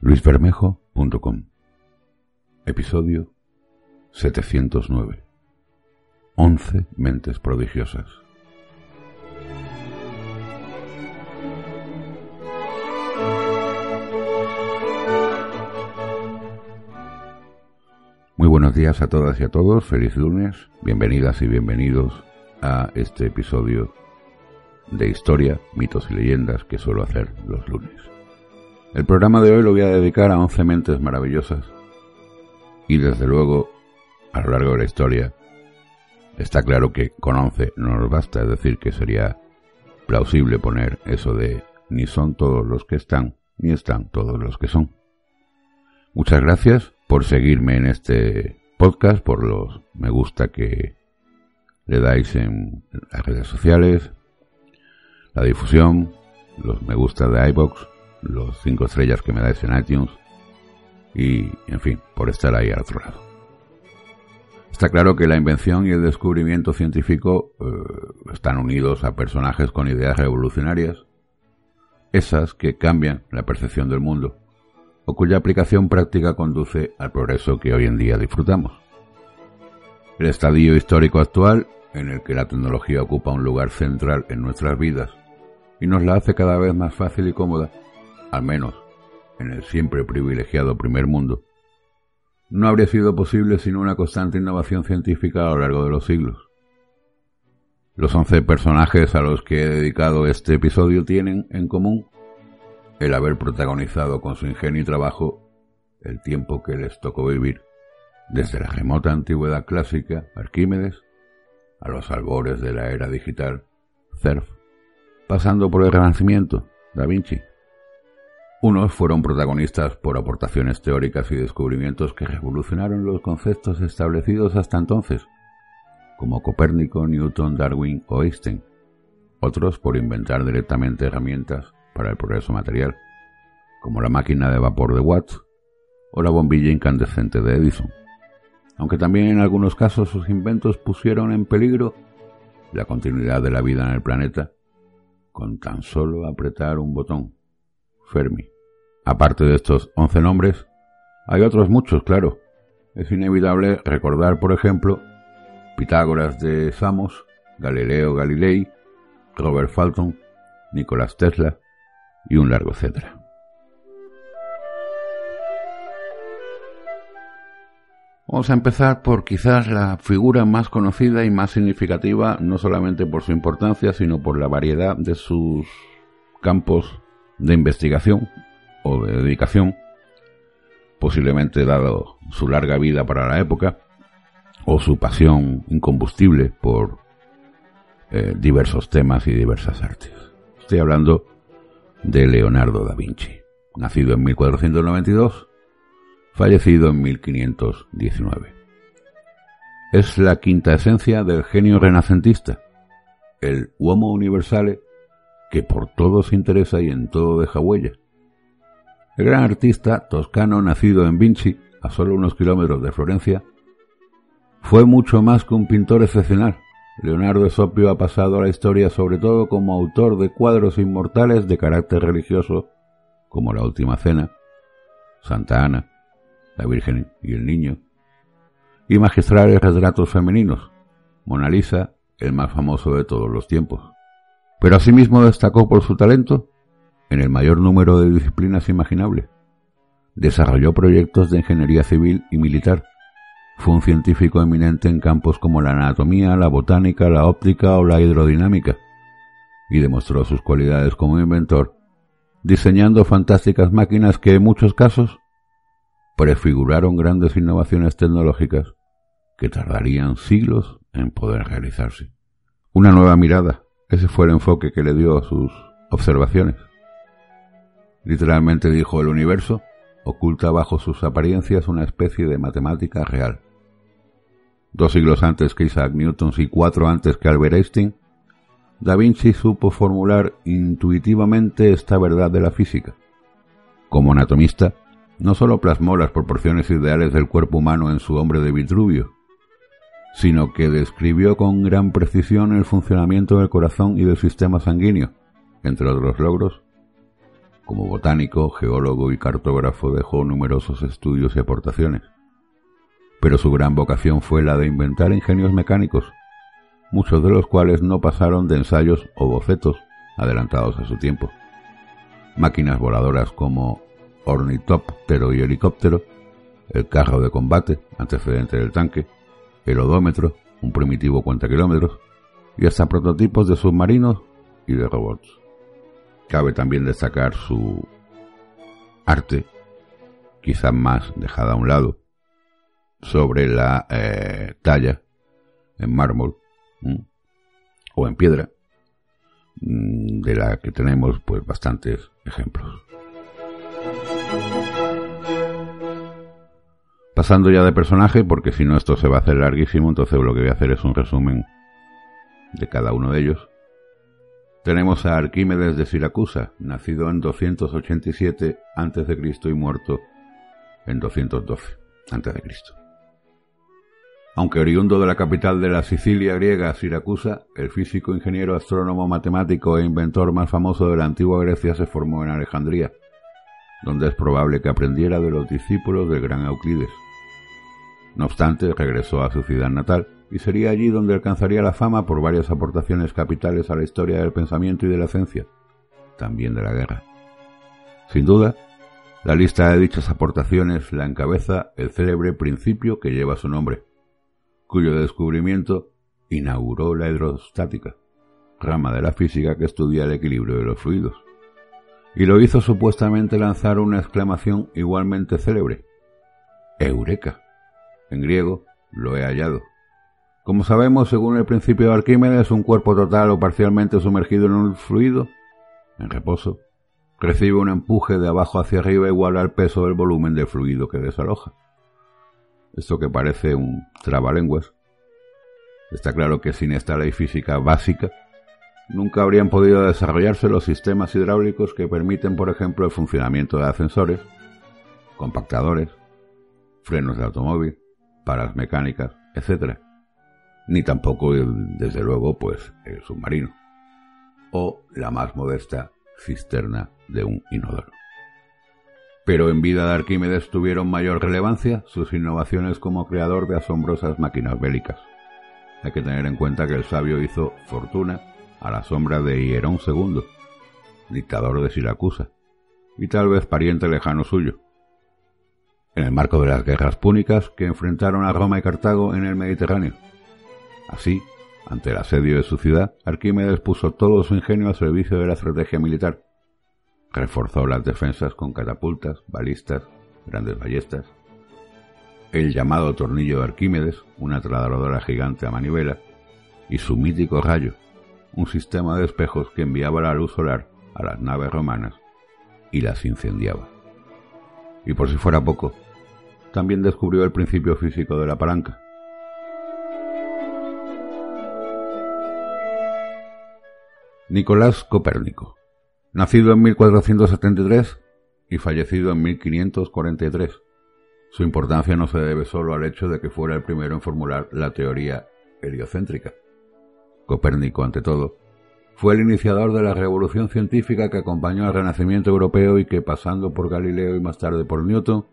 luisbermejo.com Episodio 709 11 mentes prodigiosas. Muy buenos días a todas y a todos, feliz lunes, bienvenidas y bienvenidos a este episodio de historia, mitos y leyendas que suelo hacer los lunes. El programa de hoy lo voy a dedicar a 11 mentes maravillosas. Y desde luego a lo largo de la historia está claro que con 11 no nos basta, es decir, que sería plausible poner eso de ni son todos los que están, ni están todos los que son. Muchas gracias por seguirme en este podcast, por los me gusta que le dais en las redes sociales, la difusión, los me gusta de iBox los cinco estrellas que me dais en iTunes y, en fin, por estar ahí al otro lado. Está claro que la invención y el descubrimiento científico eh, están unidos a personajes con ideas revolucionarias, esas que cambian la percepción del mundo, o cuya aplicación práctica conduce al progreso que hoy en día disfrutamos. El estadio histórico actual, en el que la tecnología ocupa un lugar central en nuestras vidas y nos la hace cada vez más fácil y cómoda, al menos en el siempre privilegiado primer mundo, no habría sido posible sin una constante innovación científica a lo largo de los siglos. Los once personajes a los que he dedicado este episodio tienen en común el haber protagonizado con su ingenio y trabajo el tiempo que les tocó vivir, desde la remota antigüedad clásica, Arquímedes, a los albores de la era digital, Cerf, pasando por el Renacimiento, Da Vinci, unos fueron protagonistas por aportaciones teóricas y descubrimientos que revolucionaron los conceptos establecidos hasta entonces, como Copérnico, Newton, Darwin o Einstein. Otros por inventar directamente herramientas para el progreso material, como la máquina de vapor de Watt o la bombilla incandescente de Edison. Aunque también en algunos casos sus inventos pusieron en peligro la continuidad de la vida en el planeta con tan solo apretar un botón. Fermi. Aparte de estos once nombres, hay otros muchos, claro. Es inevitable recordar, por ejemplo, Pitágoras de Samos, Galileo Galilei, Robert Fulton, Nicolás Tesla y un largo etcétera. Vamos a empezar por quizás la figura más conocida y más significativa, no solamente por su importancia, sino por la variedad de sus campos de investigación o de dedicación, posiblemente dado su larga vida para la época o su pasión incombustible por eh, diversos temas y diversas artes. Estoy hablando de Leonardo da Vinci, nacido en 1492, fallecido en 1519. Es la quinta esencia del genio renacentista, el uomo universale que por todo se interesa y en todo deja huella. El gran artista toscano nacido en Vinci, a solo unos kilómetros de Florencia, fue mucho más que un pintor excepcional. Leonardo Esopio ha pasado a la historia sobre todo como autor de cuadros inmortales de carácter religioso, como La Última Cena, Santa Ana, La Virgen y el Niño, y magistrales retratos femeninos, Mona Lisa, el más famoso de todos los tiempos. Pero asimismo destacó por su talento en el mayor número de disciplinas imaginable. Desarrolló proyectos de ingeniería civil y militar. Fue un científico eminente en campos como la anatomía, la botánica, la óptica o la hidrodinámica, y demostró sus cualidades como inventor, diseñando fantásticas máquinas que en muchos casos prefiguraron grandes innovaciones tecnológicas que tardarían siglos en poder realizarse. Una nueva mirada ese fue el enfoque que le dio a sus observaciones. Literalmente dijo el universo oculta bajo sus apariencias una especie de matemática real. Dos siglos antes que Isaac Newton y cuatro antes que Albert Einstein, Da Vinci supo formular intuitivamente esta verdad de la física. Como anatomista, no sólo plasmó las proporciones ideales del cuerpo humano en su hombre de Vitruvio, sino que describió con gran precisión el funcionamiento del corazón y del sistema sanguíneo. Entre otros logros, como botánico, geólogo y cartógrafo dejó numerosos estudios y aportaciones. Pero su gran vocación fue la de inventar ingenios mecánicos, muchos de los cuales no pasaron de ensayos o bocetos adelantados a su tiempo. Máquinas voladoras como ornitóptero y helicóptero, el carro de combate, antecedente del tanque, el odómetro, un primitivo cuenta kilómetros, y hasta prototipos de submarinos y de robots. Cabe también destacar su arte, quizás más dejada a un lado, sobre la eh, talla en mármol o en piedra, de la que tenemos pues bastantes ejemplos. Pasando ya de personaje, porque si no esto se va a hacer larguísimo, entonces lo que voy a hacer es un resumen de cada uno de ellos. Tenemos a Arquímedes de Siracusa, nacido en 287 a.C. y muerto en 212 a.C. Aunque oriundo de la capital de la Sicilia griega, Siracusa, el físico, ingeniero, astrónomo, matemático e inventor más famoso de la antigua Grecia se formó en Alejandría, donde es probable que aprendiera de los discípulos del gran Euclides. No obstante, regresó a su ciudad natal y sería allí donde alcanzaría la fama por varias aportaciones capitales a la historia del pensamiento y de la ciencia, también de la guerra. Sin duda, la lista de dichas aportaciones la encabeza el célebre principio que lleva su nombre, cuyo descubrimiento inauguró la hidrostática, rama de la física que estudia el equilibrio de los fluidos, y lo hizo supuestamente lanzar una exclamación igualmente célebre, Eureka. En griego, lo he hallado. Como sabemos, según el principio de Arquímedes, un cuerpo total o parcialmente sumergido en un fluido, en reposo, recibe un empuje de abajo hacia arriba igual al peso del volumen del fluido que desaloja. Esto que parece un trabalenguas. Está claro que sin esta ley física básica, nunca habrían podido desarrollarse los sistemas hidráulicos que permiten, por ejemplo, el funcionamiento de ascensores, compactadores, frenos de automóvil, paras mecánicas, etc. Ni tampoco, desde luego, pues el submarino. O la más modesta cisterna de un inodoro. Pero en vida de Arquímedes tuvieron mayor relevancia sus innovaciones como creador de asombrosas máquinas bélicas. Hay que tener en cuenta que el sabio hizo fortuna a la sombra de Hierón II, dictador de Siracusa, y tal vez pariente lejano suyo, en el marco de las guerras púnicas que enfrentaron a Roma y Cartago en el Mediterráneo. Así, ante el asedio de su ciudad, Arquímedes puso todo su ingenio al servicio de la estrategia militar. Reforzó las defensas con catapultas, balistas, grandes ballestas. El llamado tornillo de Arquímedes, una trasladadora gigante a manivela, y su mítico rayo, un sistema de espejos que enviaba la luz solar a las naves romanas y las incendiaba. Y por si fuera poco, también descubrió el principio físico de la palanca. Nicolás Copérnico, nacido en 1473 y fallecido en 1543. Su importancia no se debe solo al hecho de que fuera el primero en formular la teoría heliocéntrica. Copérnico, ante todo, fue el iniciador de la revolución científica que acompañó al Renacimiento europeo y que, pasando por Galileo y más tarde por Newton,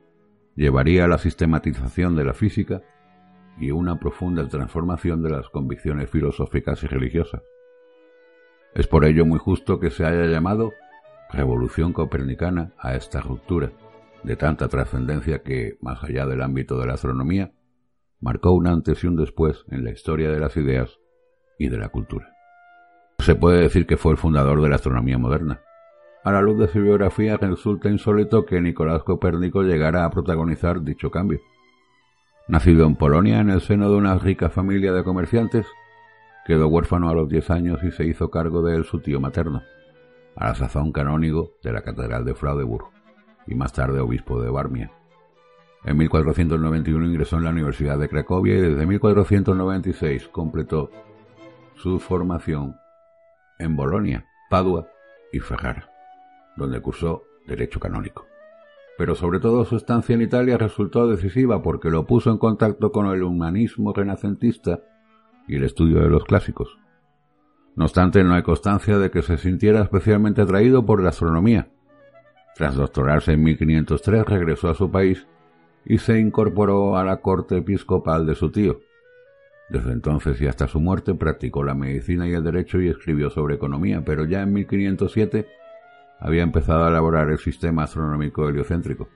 llevaría a la sistematización de la física y una profunda transformación de las convicciones filosóficas y religiosas. Es por ello muy justo que se haya llamado Revolución Copernicana a esta ruptura, de tanta trascendencia que, más allá del ámbito de la astronomía, marcó un antes y un después en la historia de las ideas y de la cultura. Se puede decir que fue el fundador de la astronomía moderna, a la luz de su biografía resulta insólito que Nicolás Copérnico llegara a protagonizar dicho cambio. Nacido en Polonia en el seno de una rica familia de comerciantes, quedó huérfano a los 10 años y se hizo cargo de él su tío materno. a la sazón canónigo de la Catedral de Fraudeburg y más tarde obispo de Barmia. En 1491 ingresó en la Universidad de Cracovia y desde 1496 completó su formación en Bolonia, Padua y Ferrara, donde cursó Derecho Canónico. Pero sobre todo su estancia en Italia resultó decisiva porque lo puso en contacto con el humanismo renacentista y el estudio de los clásicos. No obstante, no hay constancia de que se sintiera especialmente atraído por la astronomía. Tras doctorarse en 1503 regresó a su país y se incorporó a la corte episcopal de su tío. Desde entonces y hasta su muerte practicó la medicina y el derecho y escribió sobre economía, pero ya en 1507 había empezado a elaborar el sistema astronómico heliocéntrico.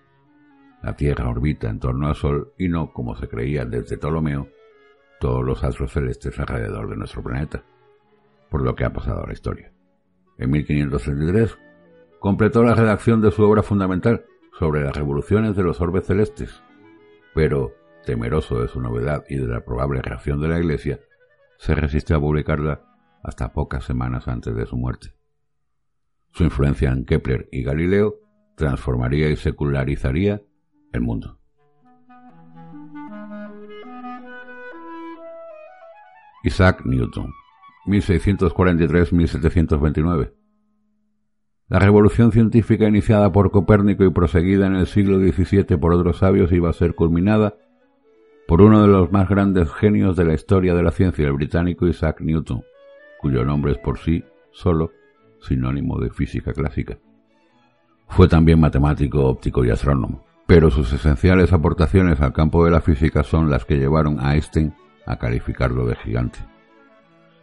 La Tierra orbita en torno al Sol y no, como se creía desde Ptolomeo, todos los astros celestes alrededor de nuestro planeta, por lo que ha pasado a la historia. En 1533 completó la redacción de su obra fundamental, sobre las revoluciones de los orbes celestes, pero, temeroso de su novedad y de la probable reacción de la Iglesia, se resistió a publicarla hasta pocas semanas antes de su muerte. Su influencia en Kepler y Galileo transformaría y secularizaría el mundo. Isaac Newton, 1643-1729 la revolución científica iniciada por Copérnico y proseguida en el siglo XVII por otros sabios iba a ser culminada por uno de los más grandes genios de la historia de la ciencia, el británico Isaac Newton, cuyo nombre es por sí solo sinónimo de física clásica. Fue también matemático, óptico y astrónomo, pero sus esenciales aportaciones al campo de la física son las que llevaron a Einstein a calificarlo de gigante.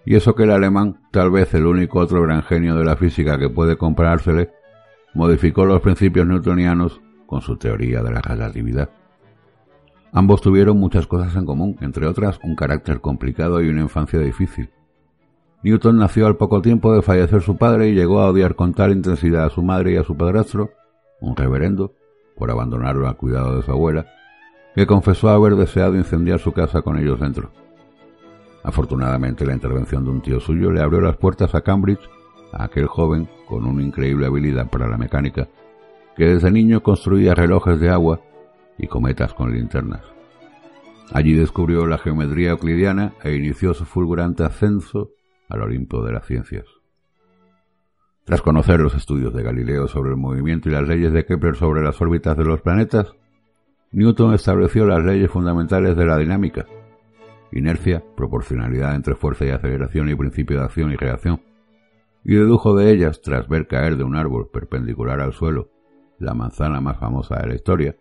Y eso que el alemán, tal vez el único otro gran genio de la física que puede comparársele, modificó los principios newtonianos con su teoría de la relatividad. Ambos tuvieron muchas cosas en común, entre otras un carácter complicado y una infancia difícil. Newton nació al poco tiempo de fallecer su padre y llegó a odiar con tal intensidad a su madre y a su padrastro, un reverendo, por abandonarlo al cuidado de su abuela, que confesó haber deseado incendiar su casa con ellos dentro. Afortunadamente la intervención de un tío suyo le abrió las puertas a Cambridge a aquel joven con una increíble habilidad para la mecánica, que desde niño construía relojes de agua y cometas con linternas. Allí descubrió la geometría euclidiana e inició su fulgurante ascenso al Olimpo de las ciencias. Tras conocer los estudios de Galileo sobre el movimiento y las leyes de Kepler sobre las órbitas de los planetas, Newton estableció las leyes fundamentales de la dinámica, inercia, proporcionalidad entre fuerza y aceleración y principio de acción y reacción, y dedujo de ellas, tras ver caer de un árbol perpendicular al suelo la manzana más famosa de la historia,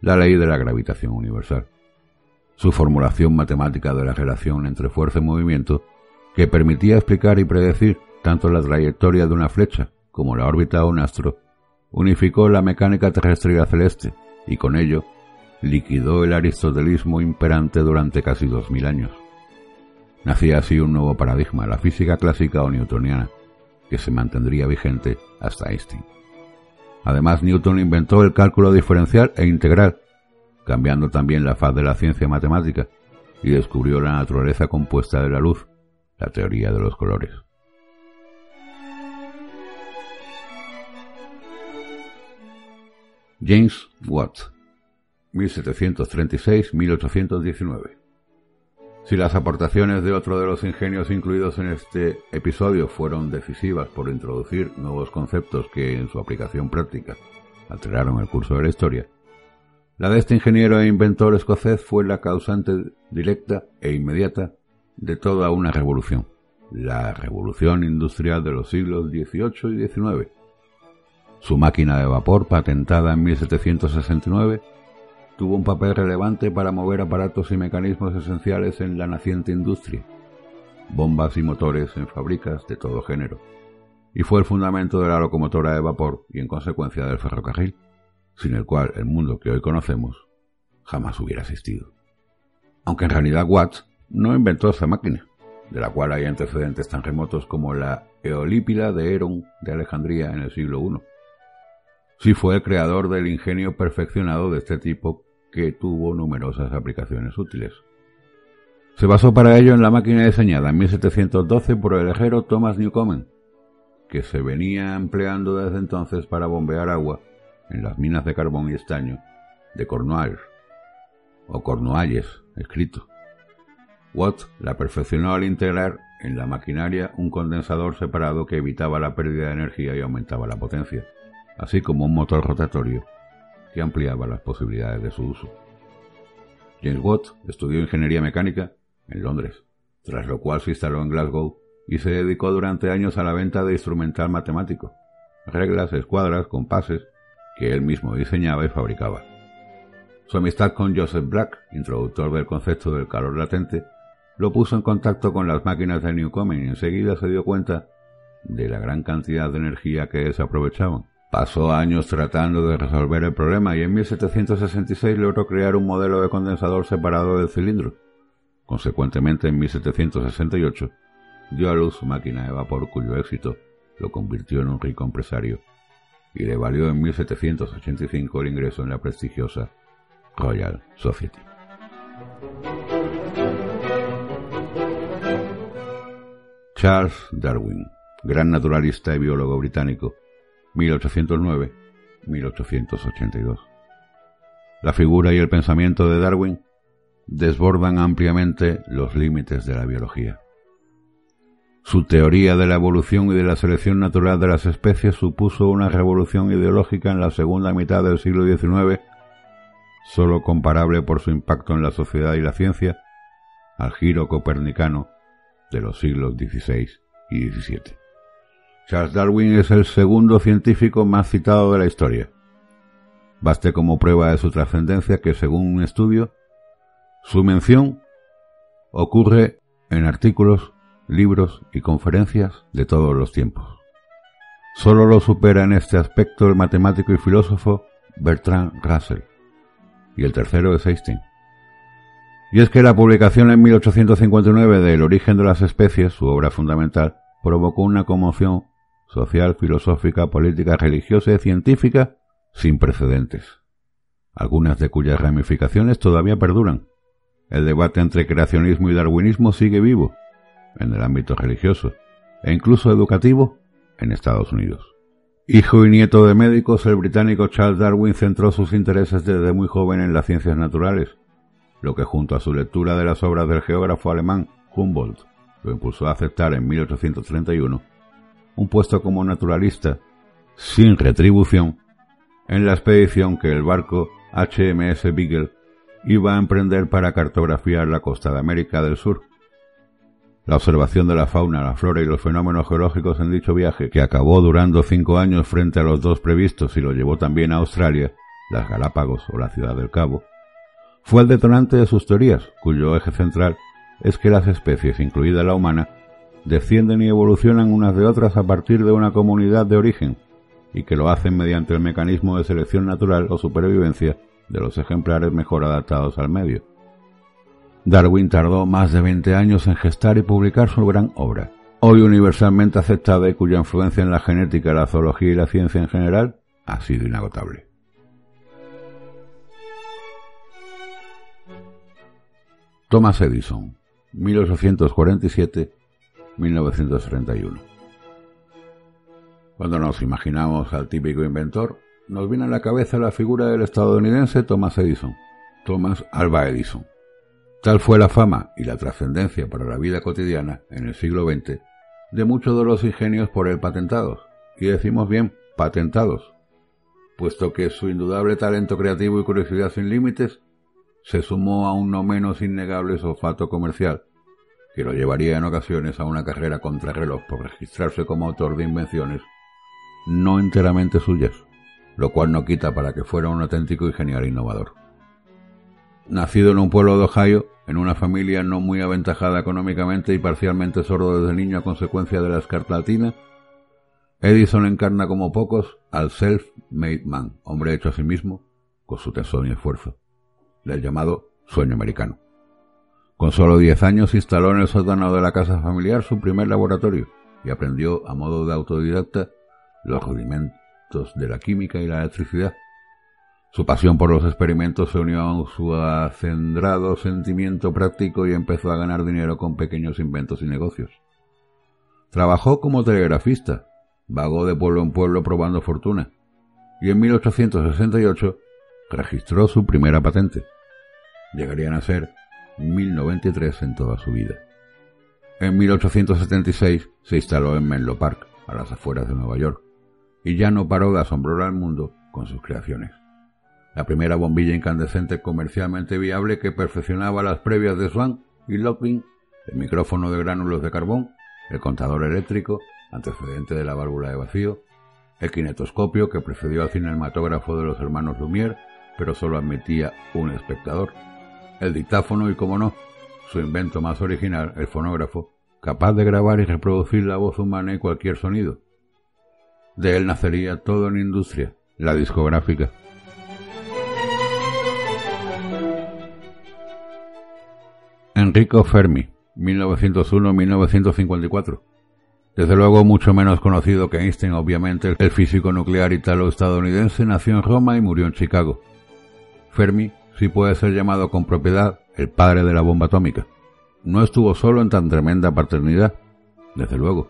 la ley de la gravitación universal. Su formulación matemática de la relación entre fuerza y movimiento, que permitía explicar y predecir tanto la trayectoria de una flecha como la órbita de un astro, unificó la mecánica terrestre y celeste, y con ello liquidó el aristotelismo imperante durante casi dos mil años. Nacía así un nuevo paradigma, la física clásica o newtoniana, que se mantendría vigente hasta Einstein. Además, Newton inventó el cálculo diferencial e integral, cambiando también la faz de la ciencia matemática, y descubrió la naturaleza compuesta de la luz, la teoría de los colores. James Watt 1736-1819. Si las aportaciones de otro de los ingenios incluidos en este episodio fueron decisivas por introducir nuevos conceptos que en su aplicación práctica alteraron el curso de la historia, la de este ingeniero e inventor escocés fue la causante directa e inmediata de toda una revolución, la revolución industrial de los siglos XVIII y XIX. Su máquina de vapor, patentada en 1769, tuvo un papel relevante para mover aparatos y mecanismos esenciales en la naciente industria, bombas y motores en fábricas de todo género, y fue el fundamento de la locomotora de vapor y en consecuencia del ferrocarril, sin el cual el mundo que hoy conocemos jamás hubiera existido. Aunque en realidad Watts no inventó esa máquina, de la cual hay antecedentes tan remotos como la Eolípila de Herón de Alejandría en el siglo I. Sí fue el creador del ingenio perfeccionado de este tipo que tuvo numerosas aplicaciones útiles. Se basó para ello en la máquina diseñada en 1712 por el herrero Thomas Newcomen, que se venía empleando desde entonces para bombear agua en las minas de carbón y estaño de Cornwalls, o Cornualles, escrito. Watt la perfeccionó al integrar en la maquinaria un condensador separado que evitaba la pérdida de energía y aumentaba la potencia, así como un motor rotatorio que ampliaba las posibilidades de su uso. James Watt estudió ingeniería mecánica en Londres, tras lo cual se instaló en Glasgow y se dedicó durante años a la venta de instrumental matemático, reglas, escuadras, compases, que él mismo diseñaba y fabricaba. Su amistad con Joseph Black, introductor del concepto del calor latente, lo puso en contacto con las máquinas de Newcomen y enseguida se dio cuenta de la gran cantidad de energía que desaprovechaban. Pasó años tratando de resolver el problema y en 1766 logró crear un modelo de condensador separado del cilindro. Consecuentemente, en 1768 dio a luz su máquina de vapor cuyo éxito lo convirtió en un rico empresario y le valió en 1785 el ingreso en la prestigiosa Royal Society. Charles Darwin, gran naturalista y biólogo británico, 1809-1882. La figura y el pensamiento de Darwin desbordan ampliamente los límites de la biología. Su teoría de la evolución y de la selección natural de las especies supuso una revolución ideológica en la segunda mitad del siglo XIX, sólo comparable por su impacto en la sociedad y la ciencia al giro copernicano de los siglos XVI y XVII. Charles Darwin es el segundo científico más citado de la historia. Baste como prueba de su trascendencia que, según un estudio, su mención ocurre en artículos libros y conferencias de todos los tiempos. Solo lo supera en este aspecto el matemático y filósofo Bertrand Russell, y el tercero es Einstein. Y es que la publicación en 1859 de El origen de las especies, su obra fundamental, provocó una conmoción social, filosófica, política, religiosa y científica sin precedentes, algunas de cuyas ramificaciones todavía perduran. El debate entre creacionismo y darwinismo sigue vivo, en el ámbito religioso e incluso educativo en Estados Unidos. Hijo y nieto de médicos, el británico Charles Darwin centró sus intereses desde muy joven en las ciencias naturales, lo que junto a su lectura de las obras del geógrafo alemán Humboldt lo impulsó a aceptar en 1831 un puesto como naturalista sin retribución en la expedición que el barco HMS Beagle iba a emprender para cartografiar la costa de América del Sur. La observación de la fauna, la flora y los fenómenos geológicos en dicho viaje, que acabó durando cinco años frente a los dos previstos y lo llevó también a Australia, las Galápagos o la Ciudad del Cabo, fue el detonante de sus teorías, cuyo eje central es que las especies, incluida la humana, descienden y evolucionan unas de otras a partir de una comunidad de origen, y que lo hacen mediante el mecanismo de selección natural o supervivencia de los ejemplares mejor adaptados al medio. Darwin tardó más de 20 años en gestar y publicar su gran obra, hoy universalmente aceptada y cuya influencia en la genética, la zoología y la ciencia en general ha sido inagotable. Thomas Edison, 1847-1931. Cuando nos imaginamos al típico inventor, nos viene a la cabeza la figura del estadounidense Thomas Edison, Thomas Alva Edison Tal fue la fama y la trascendencia para la vida cotidiana en el siglo XX de muchos de los ingenios por él patentados, y decimos bien patentados, puesto que su indudable talento creativo y curiosidad sin límites se sumó a un no menos innegable olfato comercial, que lo llevaría en ocasiones a una carrera contrarreloj por registrarse como autor de invenciones no enteramente suyas, lo cual no quita para que fuera un auténtico y genial innovador. Nacido en un pueblo de Ohio, en una familia no muy aventajada económicamente y parcialmente sordo desde niño a consecuencia de la escarlatina, Edison encarna como pocos al self-made man, hombre hecho a sí mismo, con su tesón y esfuerzo, del llamado sueño americano. Con solo diez años instaló en el sótano de la casa familiar su primer laboratorio y aprendió a modo de autodidacta los rudimentos de la química y la electricidad, su pasión por los experimentos se unió a su acendrado sentimiento práctico y empezó a ganar dinero con pequeños inventos y negocios. Trabajó como telegrafista, vagó de pueblo en pueblo probando fortuna y en 1868 registró su primera patente. Llegarían a ser 1093 en toda su vida. En 1876 se instaló en Menlo Park, a las afueras de Nueva York, y ya no paró de asombrar al mundo con sus creaciones. La primera bombilla incandescente comercialmente viable que perfeccionaba las previas de Swan y Lockwood, el micrófono de gránulos de carbón, el contador eléctrico, antecedente de la válvula de vacío, el kinetoscopio que precedió al cinematógrafo de los hermanos Lumière, pero solo admitía un espectador, el dictáfono y, como no, su invento más original, el fonógrafo, capaz de grabar y reproducir la voz humana y cualquier sonido. De él nacería todo en industria, la discográfica. Enrico Fermi, 1901-1954 desde luego mucho menos conocido que Einstein, obviamente, el físico nuclear italo-estadounidense nació en Roma y murió en Chicago. Fermi sí puede ser llamado con propiedad el padre de la bomba atómica. No estuvo solo en tan tremenda paternidad, desde luego,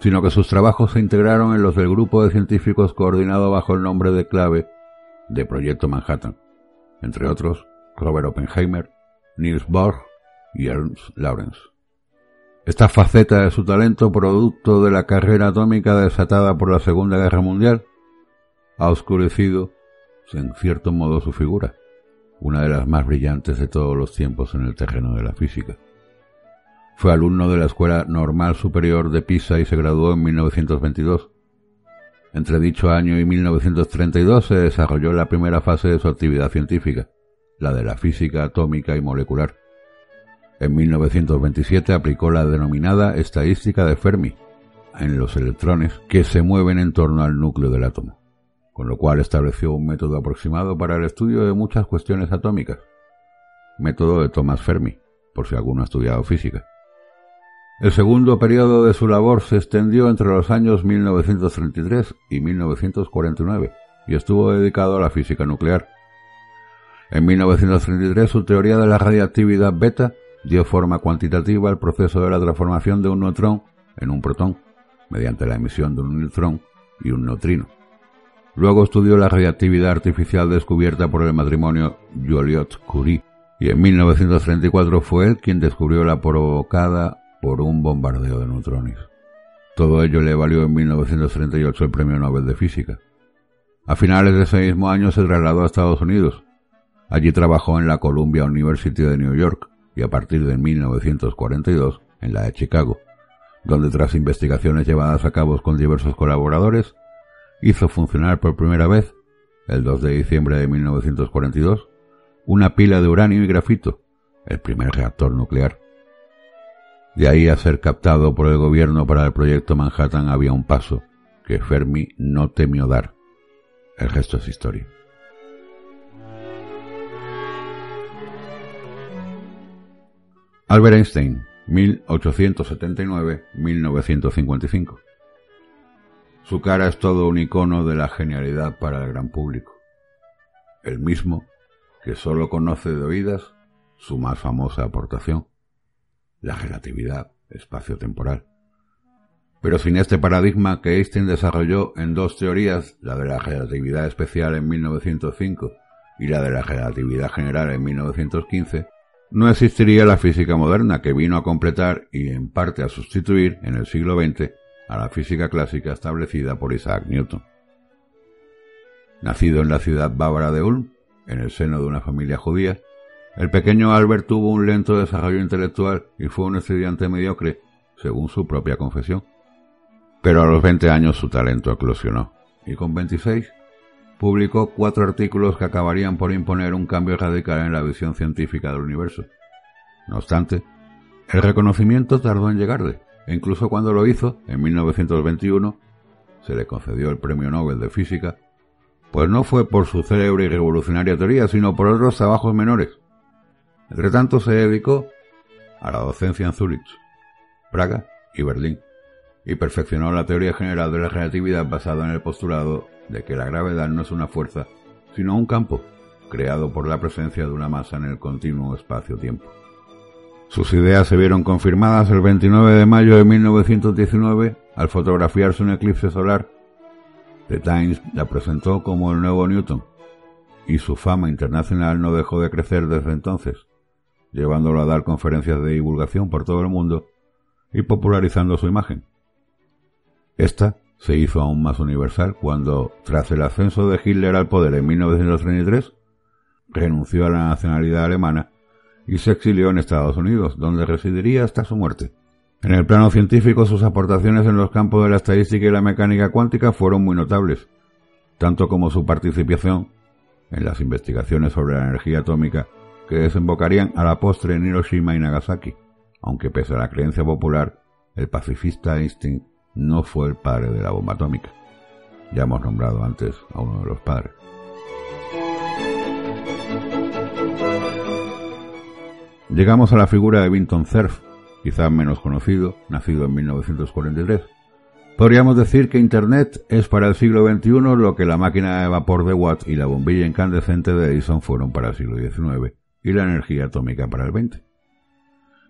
sino que sus trabajos se integraron en los del grupo de científicos coordinado bajo el nombre de clave de Proyecto Manhattan, entre otros Robert Oppenheimer, Niels Bohr y Ernst Lawrence. Esta faceta de su talento, producto de la carrera atómica desatada por la Segunda Guerra Mundial, ha oscurecido, en cierto modo, su figura, una de las más brillantes de todos los tiempos en el terreno de la física. Fue alumno de la Escuela Normal Superior de Pisa y se graduó en 1922. Entre dicho año y 1932 se desarrolló la primera fase de su actividad científica, la de la física atómica y molecular. En 1927 aplicó la denominada estadística de Fermi en los electrones que se mueven en torno al núcleo del átomo, con lo cual estableció un método aproximado para el estudio de muchas cuestiones atómicas. Método de Thomas Fermi, por si alguno ha estudiado física. El segundo periodo de su labor se extendió entre los años 1933 y 1949 y estuvo dedicado a la física nuclear. En 1933 su teoría de la radiactividad beta dio forma cuantitativa al proceso de la transformación de un neutrón en un protón, mediante la emisión de un neutrón y un neutrino. Luego estudió la radiactividad artificial descubierta por el matrimonio Joliot-Curie, y en 1934 fue él quien descubrió la provocada por un bombardeo de neutrones. Todo ello le valió en 1938 el Premio Nobel de Física. A finales de ese mismo año se trasladó a Estados Unidos. Allí trabajó en la Columbia University de New York, y a partir de 1942 en la de Chicago, donde tras investigaciones llevadas a cabo con diversos colaboradores, hizo funcionar por primera vez, el 2 de diciembre de 1942, una pila de uranio y grafito, el primer reactor nuclear. De ahí a ser captado por el gobierno para el proyecto Manhattan había un paso que Fermi no temió dar. El resto es historia. Albert Einstein, 1879-1955. Su cara es todo un icono de la genialidad para el gran público. El mismo que solo conoce de oídas su más famosa aportación, la relatividad espacio-temporal. Pero sin este paradigma que Einstein desarrolló en dos teorías, la de la relatividad especial en 1905 y la de la relatividad general en 1915, no existiría la física moderna que vino a completar y en parte a sustituir en el siglo XX a la física clásica establecida por Isaac Newton. Nacido en la ciudad bávara de Ulm, en el seno de una familia judía, el pequeño Albert tuvo un lento desarrollo intelectual y fue un estudiante mediocre, según su propia confesión. Pero a los 20 años su talento eclosionó, y con 26 publicó cuatro artículos que acabarían por imponer un cambio radical en la visión científica del universo. No obstante, el reconocimiento tardó en llegarle, incluso cuando lo hizo, en 1921, se le concedió el Premio Nobel de Física, pues no fue por su célebre y revolucionaria teoría, sino por otros trabajos menores. Entre tanto se dedicó a la docencia en Zúrich, Praga y Berlín, y perfeccionó la teoría general de la relatividad basada en el postulado de que la gravedad no es una fuerza, sino un campo, creado por la presencia de una masa en el continuo espacio-tiempo. Sus ideas se vieron confirmadas el 29 de mayo de 1919 al fotografiarse un eclipse solar. The Times la presentó como el nuevo Newton y su fama internacional no dejó de crecer desde entonces, llevándolo a dar conferencias de divulgación por todo el mundo y popularizando su imagen. Esta se hizo aún más universal cuando, tras el ascenso de Hitler al poder en 1933, renunció a la nacionalidad alemana y se exilió en Estados Unidos, donde residiría hasta su muerte. En el plano científico, sus aportaciones en los campos de la estadística y la mecánica cuántica fueron muy notables, tanto como su participación en las investigaciones sobre la energía atómica que desembocarían a la postre en Hiroshima y Nagasaki, aunque pese a la creencia popular, el pacifista Einstein no fue el padre de la bomba atómica. Ya hemos nombrado antes a uno de los padres. Llegamos a la figura de Vinton Cerf, quizás menos conocido, nacido en 1943. Podríamos decir que Internet es para el siglo XXI lo que la máquina de vapor de Watt y la bombilla incandescente de Edison fueron para el siglo XIX y la energía atómica para el XX.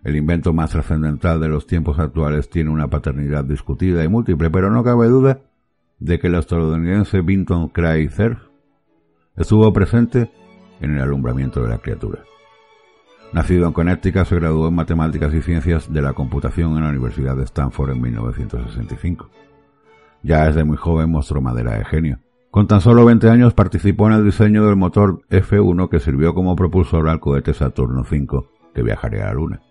El invento más trascendental de los tiempos actuales tiene una paternidad discutida y múltiple, pero no cabe duda de que el estadounidense Vinton Cray Cerf estuvo presente en el alumbramiento de la criatura. Nacido en Connecticut, se graduó en Matemáticas y Ciencias de la Computación en la Universidad de Stanford en 1965. Ya desde muy joven mostró madera de genio. Con tan solo 20 años participó en el diseño del motor F1 que sirvió como propulsor al cohete Saturno V que viajaría a la Luna.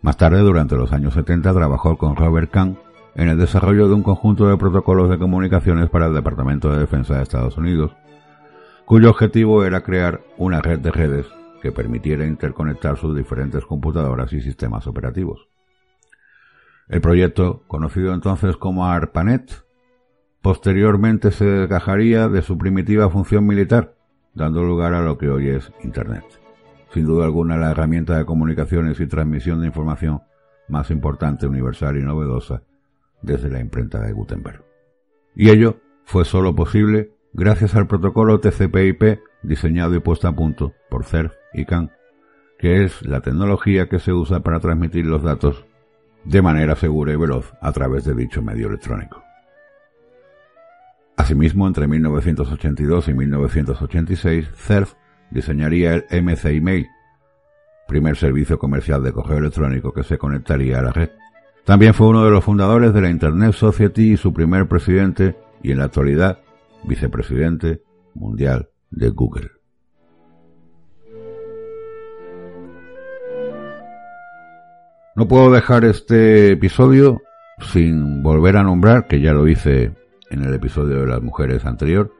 Más tarde, durante los años 70, trabajó con Robert Kahn en el desarrollo de un conjunto de protocolos de comunicaciones para el Departamento de Defensa de Estados Unidos, cuyo objetivo era crear una red de redes que permitiera interconectar sus diferentes computadoras y sistemas operativos. El proyecto, conocido entonces como ARPANET, posteriormente se desgajaría de su primitiva función militar, dando lugar a lo que hoy es Internet. Sin duda alguna la herramienta de comunicaciones y transmisión de información más importante, universal y novedosa desde la imprenta de Gutenberg. Y ello fue sólo posible gracias al protocolo TCP/IP diseñado y puesto a punto por CERF y CAN, que es la tecnología que se usa para transmitir los datos de manera segura y veloz a través de dicho medio electrónico. Asimismo, entre 1982 y 1986, CERF diseñaría el MC Email, primer servicio comercial de correo electrónico que se conectaría a la red. También fue uno de los fundadores de la Internet Society y su primer presidente y en la actualidad vicepresidente mundial de Google. No puedo dejar este episodio sin volver a nombrar, que ya lo hice en el episodio de las mujeres anterior,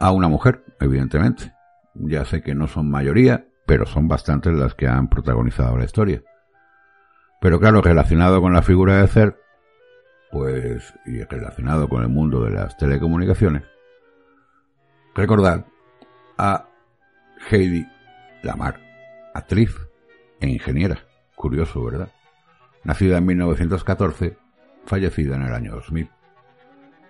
a una mujer, evidentemente. Ya sé que no son mayoría, pero son bastantes las que han protagonizado la historia. Pero claro, relacionado con la figura de Cer, pues, y relacionado con el mundo de las telecomunicaciones, recordad a Heidi Lamar, actriz e ingeniera Curioso, ¿verdad? Nacida en 1914, fallecida en el año 2000.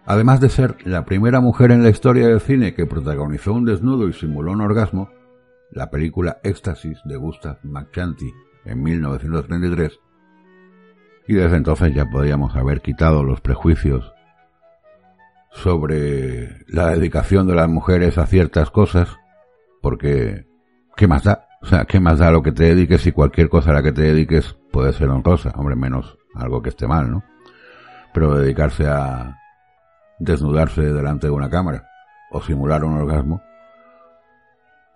Además de ser la primera mujer en la historia del cine que protagonizó un desnudo y simuló un orgasmo, la película Éxtasis de Gustav McChanty en 1933, y desde entonces ya podríamos haber quitado los prejuicios sobre la dedicación de las mujeres a ciertas cosas, porque ¿qué más da? O sea, ¿qué más da lo que te dediques si cualquier cosa a la que te dediques puede ser honrosa? Hombre, menos algo que esté mal, ¿no? Pero dedicarse a desnudarse delante de una cámara o simular un orgasmo,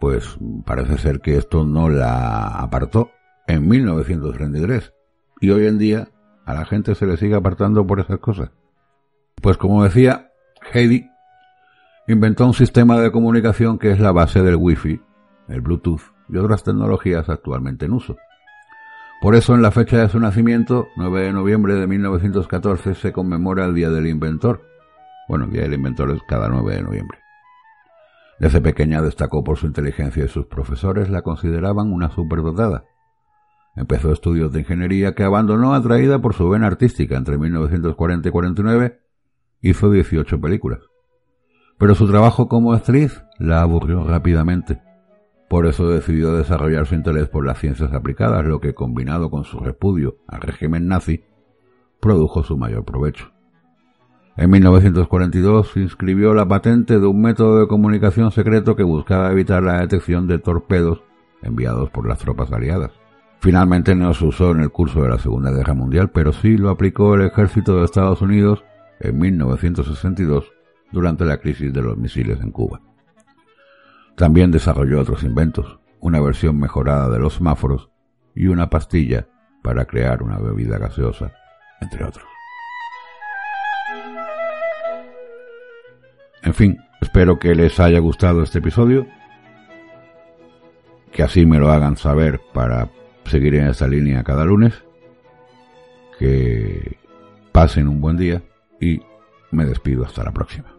pues parece ser que esto no la apartó en 1933. Y hoy en día a la gente se le sigue apartando por esas cosas. Pues como decía, Heidi inventó un sistema de comunicación que es la base del Wi-Fi, el Bluetooth y otras tecnologías actualmente en uso. Por eso en la fecha de su nacimiento, 9 de noviembre de 1914, se conmemora el Día del Inventor. Bueno, el Día del Inventor es cada 9 de noviembre. Desde pequeña destacó por su inteligencia y sus profesores la consideraban una superdotada. Empezó estudios de ingeniería que abandonó atraída por su vena artística entre 1940 y 49. Hizo 18 películas. Pero su trabajo como actriz la aburrió rápidamente Por eso decidió desarrollar su interés por las ciencias aplicadas, lo que combinado con su repudio al régimen nazi, produjo su mayor provecho. En 1942 inscribió la patente de un método de comunicación secreto que buscaba evitar la detección de torpedos enviados por las tropas aliadas. Finalmente no se usó en el curso de la Segunda Guerra Mundial, pero sí lo aplicó el ejército de Estados Unidos en 1962 durante la crisis de los misiles en Cuba. También desarrolló otros inventos, una versión mejorada de los semáforos y una pastilla para crear una bebida gaseosa, entre otros. En fin, espero que les haya gustado este episodio, que así me lo hagan saber para seguir en esta línea cada lunes, que pasen un buen día y me despido hasta la próxima.